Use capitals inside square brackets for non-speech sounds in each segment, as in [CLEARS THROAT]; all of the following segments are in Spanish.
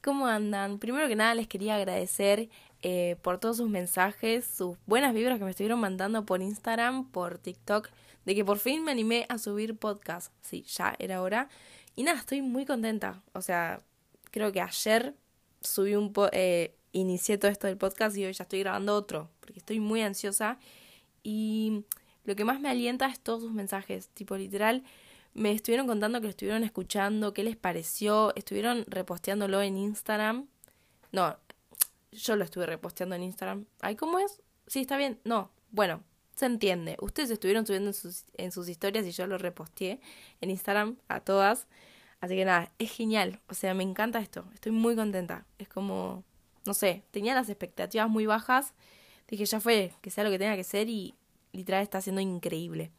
¿cómo andan? Primero que nada les quería agradecer eh, por todos sus mensajes, sus buenas vibras que me estuvieron mandando por Instagram, por TikTok, de que por fin me animé a subir podcast. Sí, ya era hora. Y nada, estoy muy contenta. O sea, creo que ayer subí un po eh, inicié todo esto del podcast y hoy ya estoy grabando otro, porque estoy muy ansiosa. Y lo que más me alienta es todos sus mensajes, tipo literal me estuvieron contando que lo estuvieron escuchando, qué les pareció, estuvieron reposteándolo en Instagram. No, yo lo estuve reposteando en Instagram. Ay, ¿cómo es? Sí, está bien. No, bueno, se entiende. Ustedes estuvieron subiendo en sus, en sus historias y yo lo reposteé en Instagram a todas. Así que nada, es genial. O sea, me encanta esto. Estoy muy contenta. Es como, no sé, tenía las expectativas muy bajas. Dije, ya fue, que sea lo que tenga que ser y literal está siendo increíble.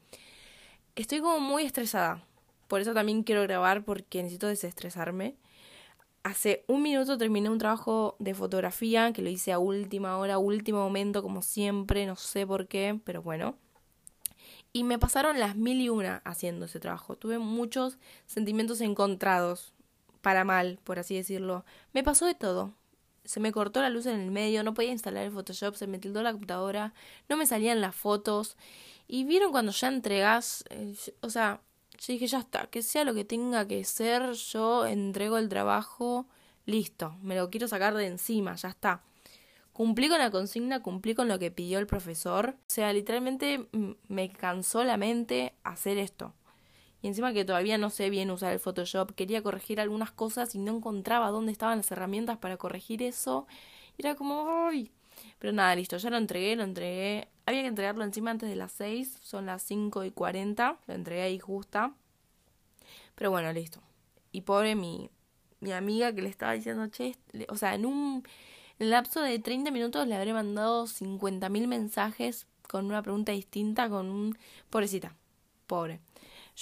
Estoy como muy estresada. Por eso también quiero grabar porque necesito desestresarme. Hace un minuto terminé un trabajo de fotografía que lo hice a última hora, último momento, como siempre, no sé por qué, pero bueno. Y me pasaron las mil y una haciendo ese trabajo. Tuve muchos sentimientos encontrados, para mal, por así decirlo. Me pasó de todo. Se me cortó la luz en el medio, no podía instalar el Photoshop, se me tildó la computadora, no me salían las fotos. Y vieron cuando ya entregas, eh, o sea, yo dije, ya está, que sea lo que tenga que ser, yo entrego el trabajo, listo, me lo quiero sacar de encima, ya está. Cumplí con la consigna, cumplí con lo que pidió el profesor. O sea, literalmente me cansó la mente hacer esto. Y encima que todavía no sé bien usar el Photoshop, quería corregir algunas cosas y no encontraba dónde estaban las herramientas para corregir eso. Y era como, ¡ay! Pero nada, listo, ya lo entregué, lo entregué. Había que entregarlo encima antes de las 6, son las 5 y 40, lo entregué ahí justa. Pero bueno, listo. Y pobre mi, mi amiga que le estaba diciendo, o sea, en un en lapso de 30 minutos le habré mandado 50.000 mensajes con una pregunta distinta, con un... Pobrecita, pobre.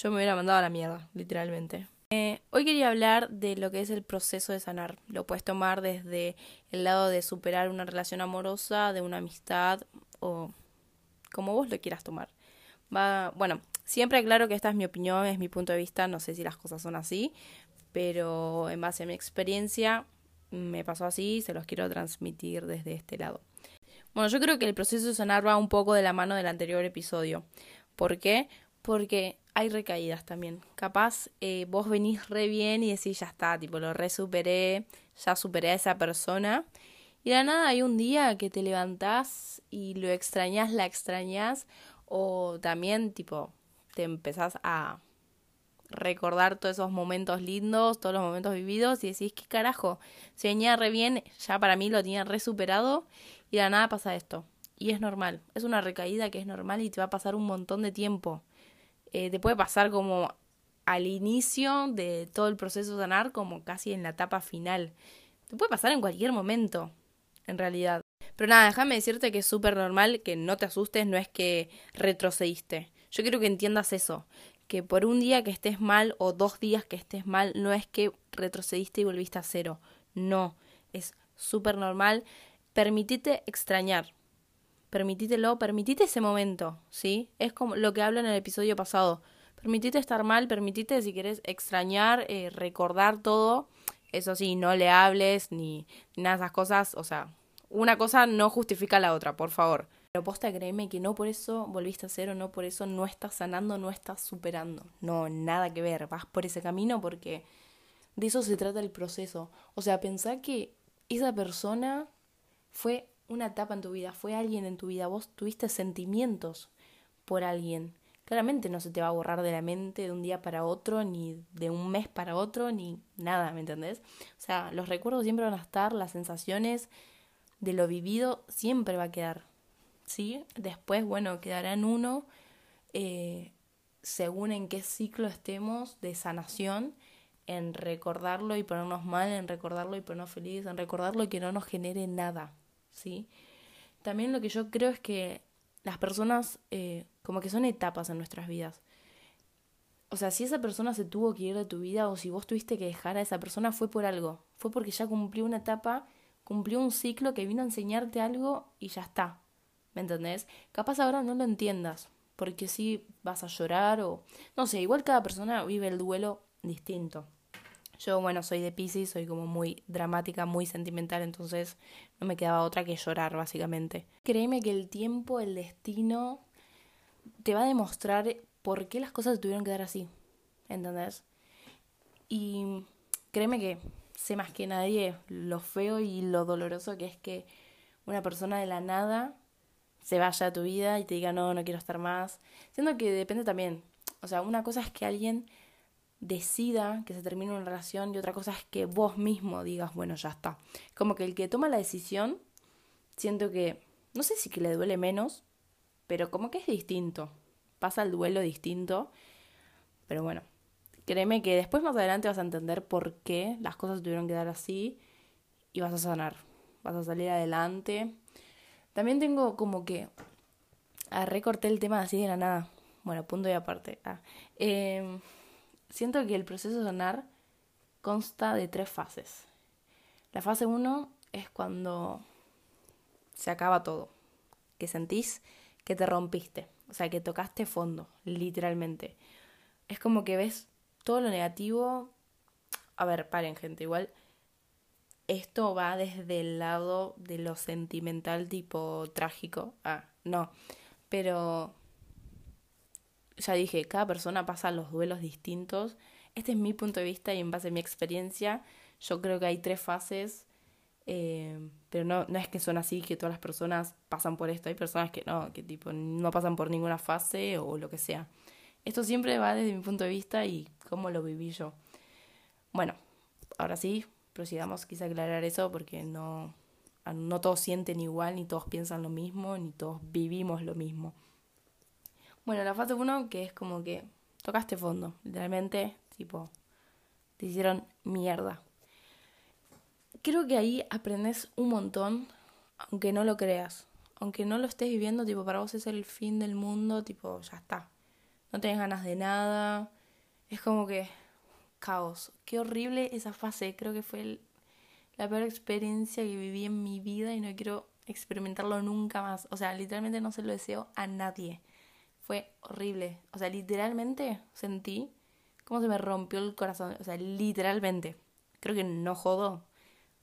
Yo me hubiera mandado a la mierda, literalmente. Eh, hoy quería hablar de lo que es el proceso de sanar. Lo puedes tomar desde el lado de superar una relación amorosa, de una amistad o como vos lo quieras tomar. Va, bueno, siempre aclaro que esta es mi opinión, es mi punto de vista, no sé si las cosas son así, pero en base a mi experiencia me pasó así, se los quiero transmitir desde este lado. Bueno, yo creo que el proceso de sanar va un poco de la mano del anterior episodio. ¿Por qué? Porque hay recaídas también. Capaz eh, vos venís re bien y decís, ya está, tipo, lo re superé, ya superé a esa persona. Y de nada hay un día que te levantás y lo extrañas, la extrañas, o también, tipo, te empezás a recordar todos esos momentos lindos, todos los momentos vividos, y decís, ¿qué carajo? Se venía re bien, ya para mí lo tenía re superado, y de nada pasa esto. Y es normal, es una recaída que es normal y te va a pasar un montón de tiempo. Eh, te puede pasar como al inicio de todo el proceso de sanar, como casi en la etapa final. Te puede pasar en cualquier momento, en realidad. Pero nada, déjame decirte que es súper normal, que no te asustes, no es que retrocediste. Yo quiero que entiendas eso, que por un día que estés mal o dos días que estés mal, no es que retrocediste y volviste a cero. No, es súper normal. Permitite extrañar, permitítelo, permitite ese momento, ¿sí? Es como lo que hablo en el episodio pasado. Permitite estar mal, permitite si quieres extrañar, eh, recordar todo. Eso sí, no le hables ni, nada de esas cosas. O sea, una cosa no justifica la otra, por favor. Pero posta, créeme que no por eso volviste a cero, no por eso no estás sanando, no estás superando. No, nada que ver. Vas por ese camino porque de eso se trata el proceso. O sea, pensá que esa persona fue una etapa en tu vida, fue alguien en tu vida, vos tuviste sentimientos por alguien. Claramente no se te va a borrar de la mente de un día para otro, ni de un mes para otro, ni nada, ¿me entendés? O sea, los recuerdos siempre van a estar, las sensaciones de lo vivido siempre va a quedar, ¿sí? Después, bueno, quedará en uno eh, según en qué ciclo estemos de sanación, en recordarlo y ponernos mal, en recordarlo y ponernos felices, en recordarlo y que no nos genere nada, ¿sí? También lo que yo creo es que las personas eh, como que son etapas en nuestras vidas. O sea, si esa persona se tuvo que ir de tu vida o si vos tuviste que dejar a esa persona fue por algo. Fue porque ya cumplió una etapa, cumplió un ciclo que vino a enseñarte algo y ya está. ¿Me entendés? Capaz ahora no lo entiendas, porque si vas a llorar o... No sé, igual cada persona vive el duelo distinto. Yo, bueno, soy de Pisces, soy como muy dramática, muy sentimental, entonces no me quedaba otra que llorar, básicamente. Créeme que el tiempo, el destino, te va a demostrar por qué las cosas tuvieron que dar así. ¿Entendés? Y créeme que sé más que nadie lo feo y lo doloroso que es que una persona de la nada se vaya a tu vida y te diga no, no quiero estar más. Siendo que depende también. O sea, una cosa es que alguien decida que se termine una relación y otra cosa es que vos mismo digas, bueno, ya está. Como que el que toma la decisión, siento que, no sé si que le duele menos, pero como que es distinto. Pasa el duelo distinto. Pero bueno, créeme que después más adelante vas a entender por qué las cosas tuvieron que dar así y vas a sanar. Vas a salir adelante. También tengo como que... Ah, recorté el tema así de la nada. Bueno, punto y aparte. Ah, eh, siento que el proceso de sanar consta de tres fases. La fase uno es cuando se acaba todo, que sentís que te rompiste, o sea, que tocaste fondo, literalmente. Es como que ves todo lo negativo. A ver, paren, gente, igual esto va desde el lado de lo sentimental tipo trágico. Ah, no. Pero ya dije, cada persona pasa los duelos distintos. Este es mi punto de vista y en base a mi experiencia, yo creo que hay tres fases, eh, pero no, no es que son así, que todas las personas pasan por esto. Hay personas que no, que tipo no pasan por ninguna fase o lo que sea. Esto siempre va desde mi punto de vista y cómo lo viví yo. Bueno, ahora sí, procedamos quise aclarar eso porque no, no todos sienten igual, ni todos piensan lo mismo, ni todos vivimos lo mismo. Bueno, la fase 1 que es como que tocaste fondo, literalmente, tipo, te hicieron mierda. Creo que ahí aprendes un montón, aunque no lo creas. Aunque no lo estés viviendo, tipo, para vos es el fin del mundo, tipo, ya está. No tenés ganas de nada. Es como que caos. Qué horrible esa fase. Creo que fue la peor experiencia que viví en mi vida y no quiero experimentarlo nunca más. O sea, literalmente no se lo deseo a nadie. Fue horrible. O sea, literalmente sentí como se me rompió el corazón. O sea, literalmente. Creo que no jodo.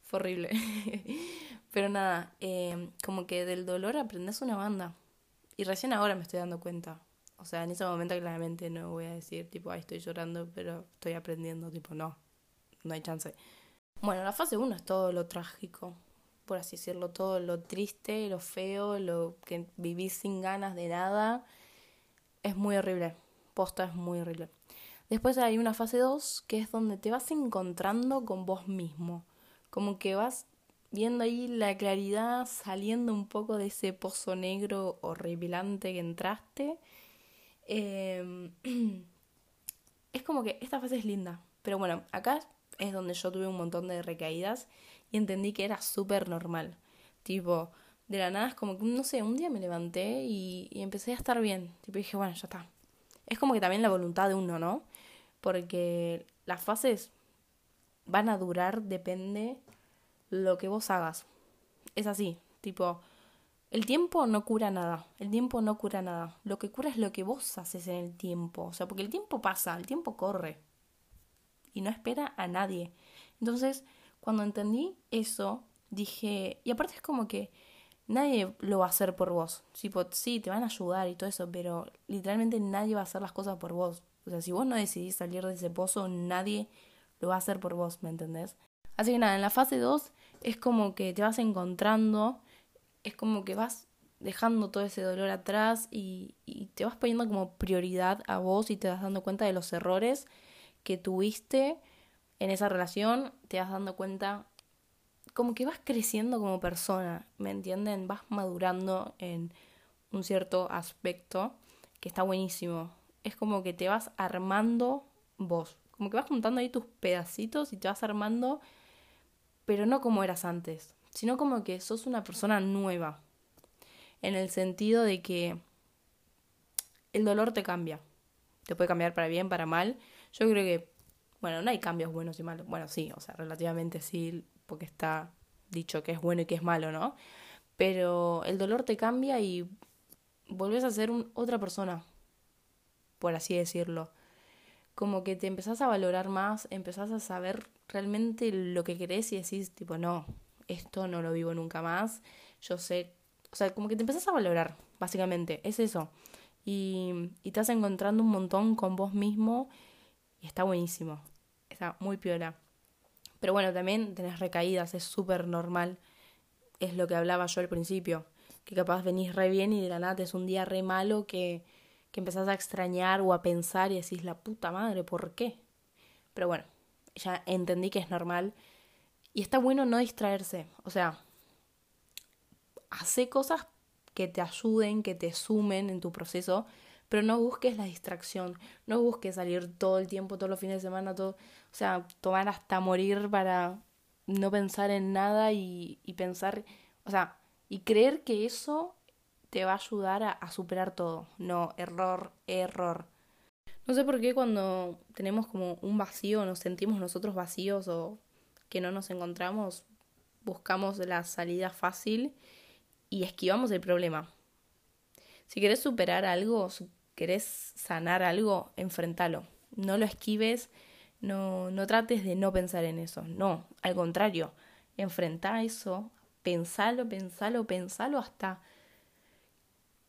Fue horrible. [LAUGHS] Pero nada, eh, como que del dolor aprendes una banda. Y recién ahora me estoy dando cuenta. O sea, en ese momento claramente no voy a decir, tipo, ay, estoy llorando, pero estoy aprendiendo, tipo, no, no hay chance. Bueno, la fase 1 es todo lo trágico, por así decirlo, todo lo triste, lo feo, lo que vivís sin ganas de nada es muy horrible. Posta es muy horrible. Después hay una fase 2 que es donde te vas encontrando con vos mismo. Como que vas viendo ahí la claridad saliendo un poco de ese pozo negro horripilante que entraste. Em, [CLEARS THROAT] es como que esta fase es linda. Pero bueno, acá es donde yo tuve un montón de recaídas y entendí que era súper normal. Tipo, de la nada es como que, no sé, un día me levanté y, empecé a estar bien. Tipo, dije, bueno, ya está. Es como que también la voluntad de uno, ¿no? Porque las fases van a durar, depende lo que vos hagas. Es así, tipo, el tiempo no cura nada, el tiempo no cura nada. Lo que cura es lo que vos haces en el tiempo. O sea, porque el tiempo pasa, el tiempo corre. Y no espera a nadie. Entonces, cuando entendí eso, dije, y aparte es como que nadie lo va a hacer por vos. sí, te van a ayudar y todo eso, pero literalmente nadie va a hacer las cosas por vos. O sea, si vos no decidís salir de ese pozo, nadie lo va a hacer por vos, ¿me entendés? Así que nada, en la fase 2 es como que te vas encontrando, es como que vas dejando todo ese dolor atrás y, y te vas poniendo como prioridad a vos y te vas dando cuenta de los errores que tuviste en esa relación, te vas dando cuenta como que vas creciendo como persona, ¿me entienden? Vas madurando en un cierto aspecto que está buenísimo. Es como que te vas armando vos, como que vas juntando ahí tus pedacitos y te vas armando, pero no como eras antes, sino como que sos una persona nueva, en el sentido de que el dolor te cambia, te puede cambiar para bien, para mal. Yo creo que, bueno, no hay cambios buenos y malos, bueno, sí, o sea, relativamente sí, porque está dicho que es bueno y que es malo, ¿no? Pero el dolor te cambia y volvés a ser otra persona, por así decirlo. como que te empezás a valorar más, empezás a saber realmente lo que querés y decís, tipo, no, esto no lo vivo nunca más, yo sé, o sea, como que te empezás a valorar, básicamente, es eso. Y, y estás encontrando un montón con vos mismo y está buenísimo, está muy piola. Pero bueno, también tenés recaídas, es súper normal, es lo que hablaba yo al principio, que capaz venís re bien y de la nada es un día re malo que, que empezás a extrañar o a pensar y decís, la puta madre, ¿por qué? Pero bueno, ya entendí que es normal. Y está bueno no distraerse, o sea, hace cosas que te ayuden, que te sumen en tu proceso, pero no busques la distracción, no busques salir todo el tiempo, todos los fines de semana, todo, o sea, tomar hasta morir para no pensar en nada y, pensar, o sea, y creer que eso te va a ayudar a, a superar todo. No, error, error. No sé por qué cuando tenemos como un vacío, nos sentimos nosotros vacíos o que no nos encontramos, buscamos la salida fácil y esquivamos el problema. Si querés superar algo, querés sanar algo, enfrentalo. No lo esquives, no, no trates de no pensar en eso. No, al contrario, enfrenta eso, pensalo, pensalo, pensalo hasta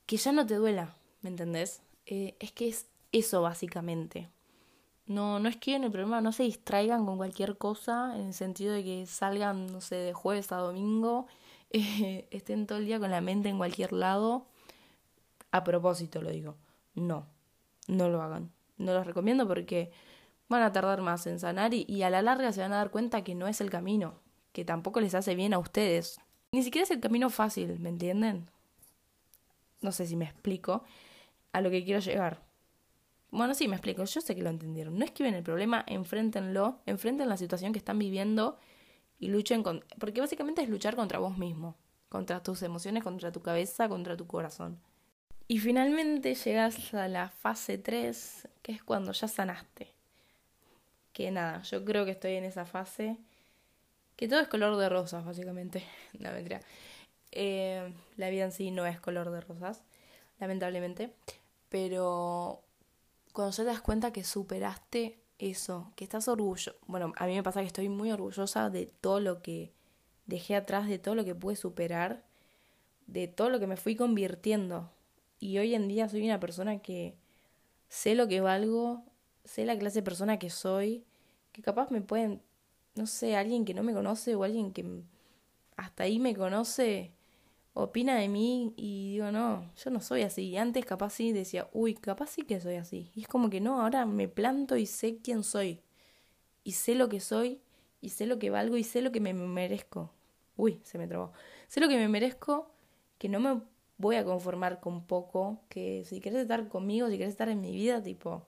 que ya no te duela, ¿me entendés? Eh, es que es eso básicamente. No, no esquiven el problema, no se distraigan con cualquier cosa, en el sentido de que salgan, no sé, de jueves a domingo, [LAUGHS] eh, estén todo el día con la mente en cualquier lado. A propósito lo digo, no, no lo hagan. No los recomiendo porque van a tardar más en sanar y, a la larga se van a dar cuenta que no es el camino, que tampoco les hace bien a ustedes. Ni siquiera es el camino fácil, ¿me entienden? No sé si me explico a lo que quiero llegar. Bueno, sí, me explico. Yo sé que lo entendieron. No esquiven el problema, enfréntenlo, enfrenten la situación que están viviendo y luchen con... Porque básicamente es luchar contra vos mismo, contra tus emociones, contra tu cabeza, contra tu corazón. Y finalmente llegas a la fase 3, que es cuando ya sanaste. Que nada, yo creo que estoy en esa fase. Que todo es color de rosas, básicamente. [LAUGHS] No, mentira. Eh, la vida en sí no es color de rosas, lamentablemente. Pero cuando ya te das cuenta que superaste eso, que estás orgulloso. Bueno, a mí me pasa que estoy muy orgullosa de todo lo que dejé atrás, de todo lo que pude superar, de todo lo que me fui convirtiendo. Y hoy en día soy una persona que sé lo que valgo, sé la clase de persona que soy, que capaz me pueden, no sé, alguien que no me conoce o alguien que hasta ahí me conoce, opina de mí y digo, no, yo no soy así. Y antes capaz sí decía, uy, capaz sí que soy así. Y es como que no, ahora me planto y sé quién soy. Y sé lo que soy, y sé lo que valgo, y sé lo que me merezco. Uy, se me trabó. Sé lo que me merezco, que no me voy a conformar con poco, que si quieres estar conmigo, si quieres estar en mi vida, tipo,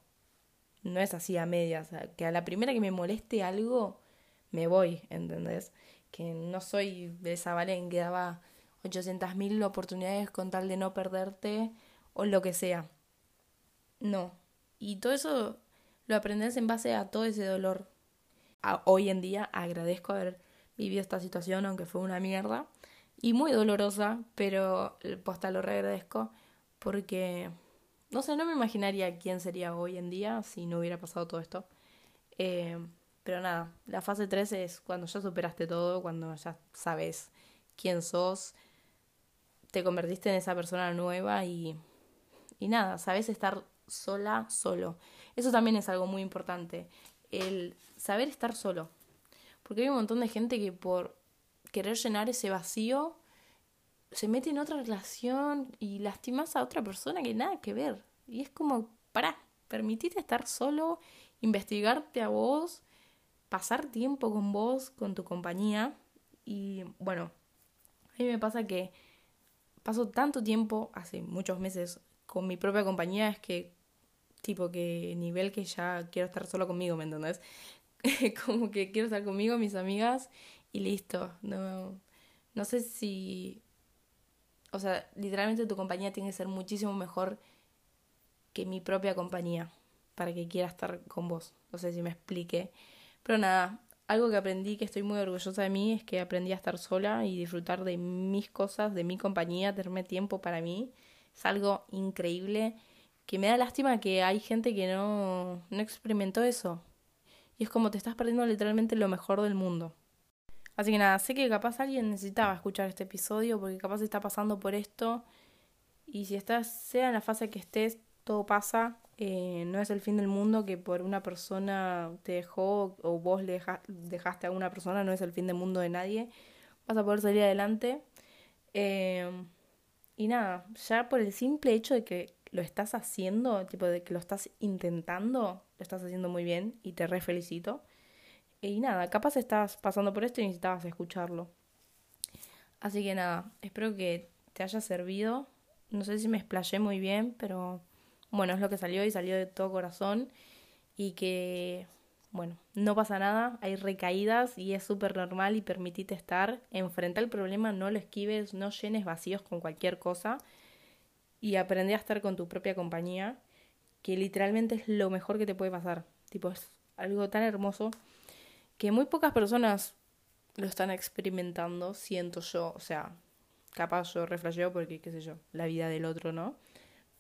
no es así a medias. que a la primera que me moleste algo, me voy, ¿entendés? Que no soy de esa Valen que daba 800.000 oportunidades con tal de no perderte o lo que sea. No. Y todo eso lo aprendes en base a todo ese dolor. hoy en día agradezco haber vivido esta situación, aunque fue una mierda. Y muy dolorosa, pero posta lo reagradezco porque, no sé, no me imaginaría quién sería hoy en día si no hubiera pasado todo esto. Eh, pero nada, la fase 3 es cuando ya superaste todo, cuando ya sabes quién sos, te convertiste en esa persona nueva y, y nada, sabes estar sola, solo. Eso también es algo muy importante, el saber estar solo. Porque hay un montón de gente que por querer llenar ese vacío se mete en otra relación y lastimas a otra persona que nada que ver. Y es como, para, permitite estar solo, investigarte a vos, pasar tiempo con vos, con tu compañía. Y bueno, a mí me pasa que paso tanto tiempo, hace muchos meses, con mi propia compañía, es que, tipo, que nivel que ya quiero estar solo conmigo, ¿me entendés? [LAUGHS] Como que quiero estar conmigo, mis amigas, y listo. No, no sé si. O sea, literalmente tu compañía tiene que ser muchísimo mejor que mi propia compañía para que quiera estar con vos. No sé si me explique. Pero nada, algo que aprendí que estoy muy orgullosa de mí es que aprendí a estar sola y disfrutar de mis cosas, de mi compañía, tenerme tiempo para mí. Es algo increíble que me da lástima que hay gente que no, no experimentó eso. Y es como te estás perdiendo literalmente lo mejor del mundo. Así que nada, sé que capaz alguien necesitaba escuchar este episodio porque capaz está pasando por esto. Y si estás, sea en la fase que estés, todo pasa. Eh, no es el fin del mundo que por una persona te dejó o vos le dejaste a una persona, no es el fin del mundo de nadie. Vas a poder salir adelante. Eh, y nada, ya por el simple hecho de que lo estás haciendo, tipo de que lo estás intentando, lo estás haciendo muy bien y te re felicito. Y nada, capaz estás pasando por esto y necesitabas escucharlo. Así que nada, espero que te haya servido. No sé si me explayé muy bien, pero bueno, es lo que salió y salió de todo corazón. Y que, bueno, no pasa nada, hay recaídas y es súper normal y permitite estar. Enfrenta el problema, no lo esquives, no llenes vacíos con cualquier cosa y aprendí a estar con tu propia compañía, que literalmente es lo mejor que te puede pasar. Tipo, es algo tan hermoso que muy pocas personas lo están experimentando, siento yo, o sea, capaz yo reflejeo porque, qué sé yo, la vida del otro, ¿no?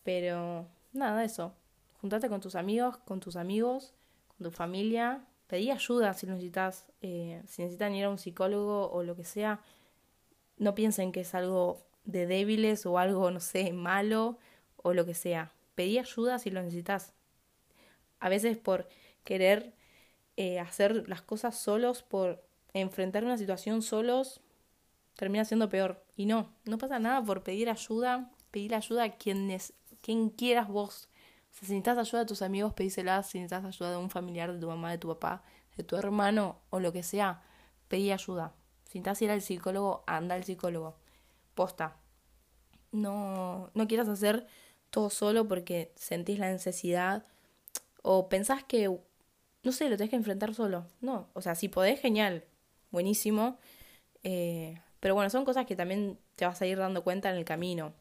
Pero nada, eso. Juntate con tus amigos, con tus amigos, con tu familia. Pedí ayuda si necesitas, eh, si necesitan ir a un psicólogo o lo que sea. No piensen que es algo de débiles o algo, no sé, malo o lo que sea. Pedí ayuda si lo necesitas. A veces por querer eh, hacer las cosas solos, por enfrentar una situación solos, termina siendo peor. Y no, no pasa nada por pedir ayuda, pedir ayuda a quien, quien quieras vos. si necesitas ayuda de tus amigos, pedísela. Si necesitas ayuda de un familiar, de tu mamá, de tu papá, de tu hermano o lo que sea, pedí ayuda. Si necesitas ir al psicólogo, anda al psicólogo posta. No, no quieras hacer todo solo porque sentís la necesidad o pensás que, no sé, lo tenés que enfrentar solo. No, o sea, si podés, genial, buenísimo. Eh, pero bueno, son cosas que también te vas a ir dando cuenta en el camino.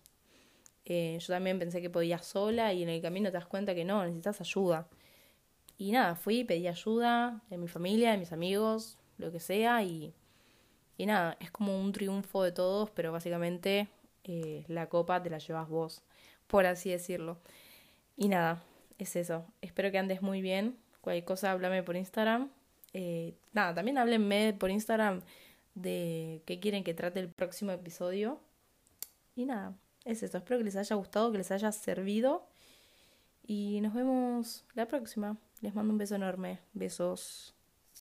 Eh, yo también pensé que podía sola y en el camino te das cuenta que no, necesitas ayuda. Y nada, fui, pedí ayuda de mi familia, de mis amigos, lo que sea, y y nada, es como un triunfo de todos, pero básicamente eh, la copa te la llevas vos, por así decirlo. Y nada, es eso. Espero que andes muy bien. Cualquier cosa, háblame por Instagram. Eh, nada, también háblenme por Instagram de qué quieren que trate el próximo episodio. Y nada, es eso. Espero que les haya gustado, que les haya servido. Y nos vemos la próxima. Les mando un beso enorme. Besos.